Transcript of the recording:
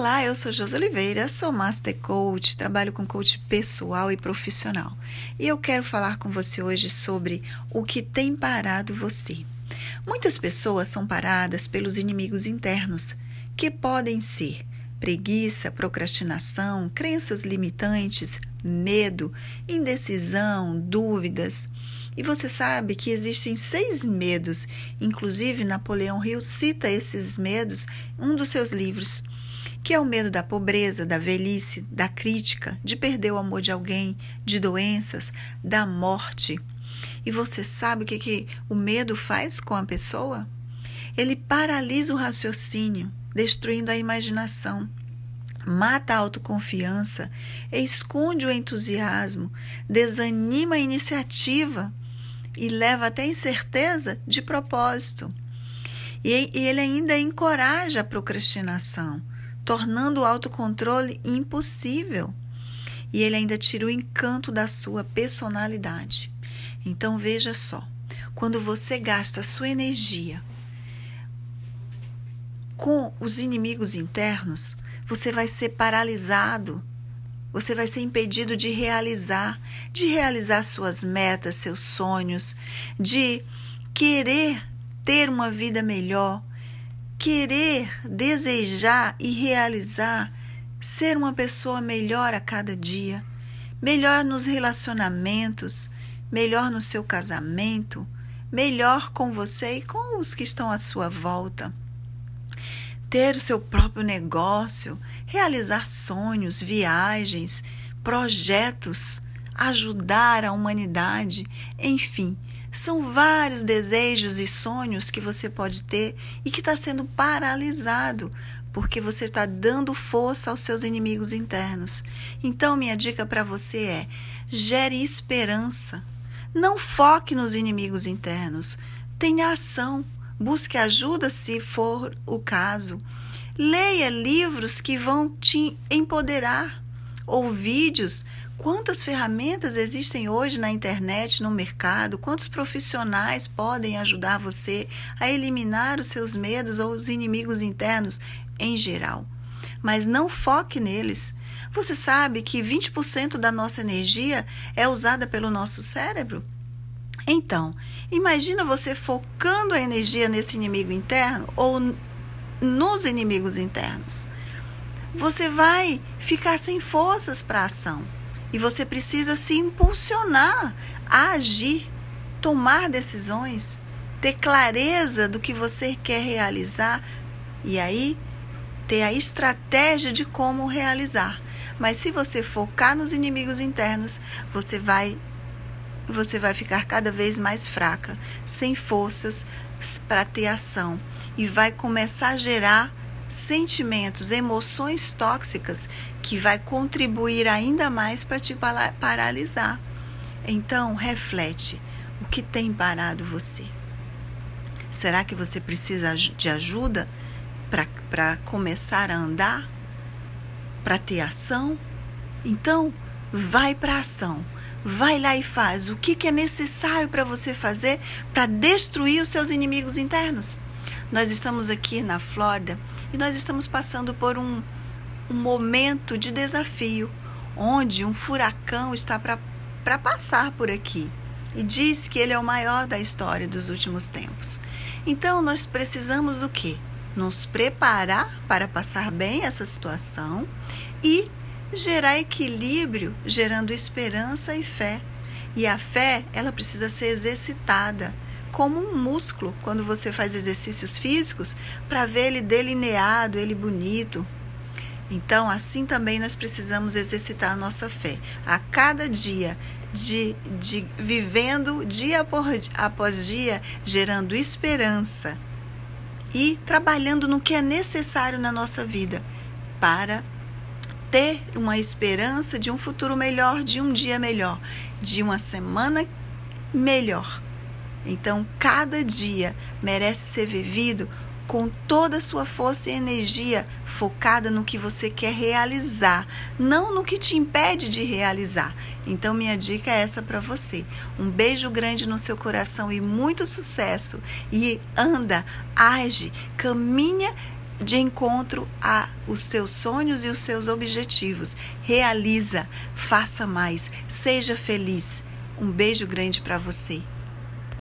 Olá, eu sou Josi Oliveira, sou Master Coach, trabalho com coach pessoal e profissional. E eu quero falar com você hoje sobre o que tem parado você. Muitas pessoas são paradas pelos inimigos internos, que podem ser preguiça, procrastinação, crenças limitantes, medo, indecisão, dúvidas. E você sabe que existem seis medos, inclusive Napoleão Hill cita esses medos em um dos seus livros que é o medo da pobreza, da velhice, da crítica, de perder o amor de alguém, de doenças, da morte. E você sabe o que, que o medo faz com a pessoa? Ele paralisa o raciocínio, destruindo a imaginação, mata a autoconfiança, esconde o entusiasmo, desanima a iniciativa e leva até incerteza de propósito. E ele ainda encoraja a procrastinação, tornando o autocontrole impossível. E ele ainda tira o encanto da sua personalidade. Então veja só, quando você gasta sua energia com os inimigos internos, você vai ser paralisado, você vai ser impedido de realizar, de realizar suas metas, seus sonhos, de querer ter uma vida melhor, querer, desejar e realizar ser uma pessoa melhor a cada dia, melhor nos relacionamentos, melhor no seu casamento, melhor com você e com os que estão à sua volta. Ter o seu próprio negócio, realizar sonhos, viagens, projetos, ajudar a humanidade, enfim, são vários desejos e sonhos que você pode ter e que está sendo paralisado porque você está dando força aos seus inimigos internos. Então, minha dica para você é: gere esperança. Não foque nos inimigos internos. Tenha ação. Busque ajuda se for o caso. Leia livros que vão te empoderar ou vídeos Quantas ferramentas existem hoje na internet, no mercado? Quantos profissionais podem ajudar você a eliminar os seus medos ou os inimigos internos em geral? Mas não foque neles. Você sabe que 20% da nossa energia é usada pelo nosso cérebro? Então, imagina você focando a energia nesse inimigo interno ou nos inimigos internos. Você vai ficar sem forças para a ação. E você precisa se impulsionar a agir, tomar decisões, ter clareza do que você quer realizar e aí ter a estratégia de como realizar. Mas se você focar nos inimigos internos, você vai você vai ficar cada vez mais fraca, sem forças para ter ação e vai começar a gerar sentimentos, emoções tóxicas que vai contribuir ainda mais para te paralisar. Então, reflete o que tem parado você. Será que você precisa de ajuda para começar a andar? Para ter ação? Então, vai para ação. Vai lá e faz o que, que é necessário para você fazer para destruir os seus inimigos internos. Nós estamos aqui na Flórida e nós estamos passando por um, um momento de desafio, onde um furacão está para passar por aqui e diz que ele é o maior da história dos últimos tempos. Então nós precisamos o quê? Nos preparar para passar bem essa situação e gerar equilíbrio, gerando esperança e fé. E a fé, ela precisa ser exercitada como um músculo quando você faz exercícios físicos para ver ele delineado, ele bonito. Então, assim também nós precisamos exercitar a nossa fé. A cada dia, de, de vivendo dia por, após dia, gerando esperança e trabalhando no que é necessário na nossa vida para ter uma esperança de um futuro melhor, de um dia melhor, de uma semana melhor. Então, cada dia merece ser vivido com toda a sua força e energia focada no que você quer realizar, não no que te impede de realizar. Então, minha dica é essa para você. Um beijo grande no seu coração e muito sucesso. E anda, age, caminha de encontro a os seus sonhos e os seus objetivos. Realiza, faça mais, seja feliz. Um beijo grande para você.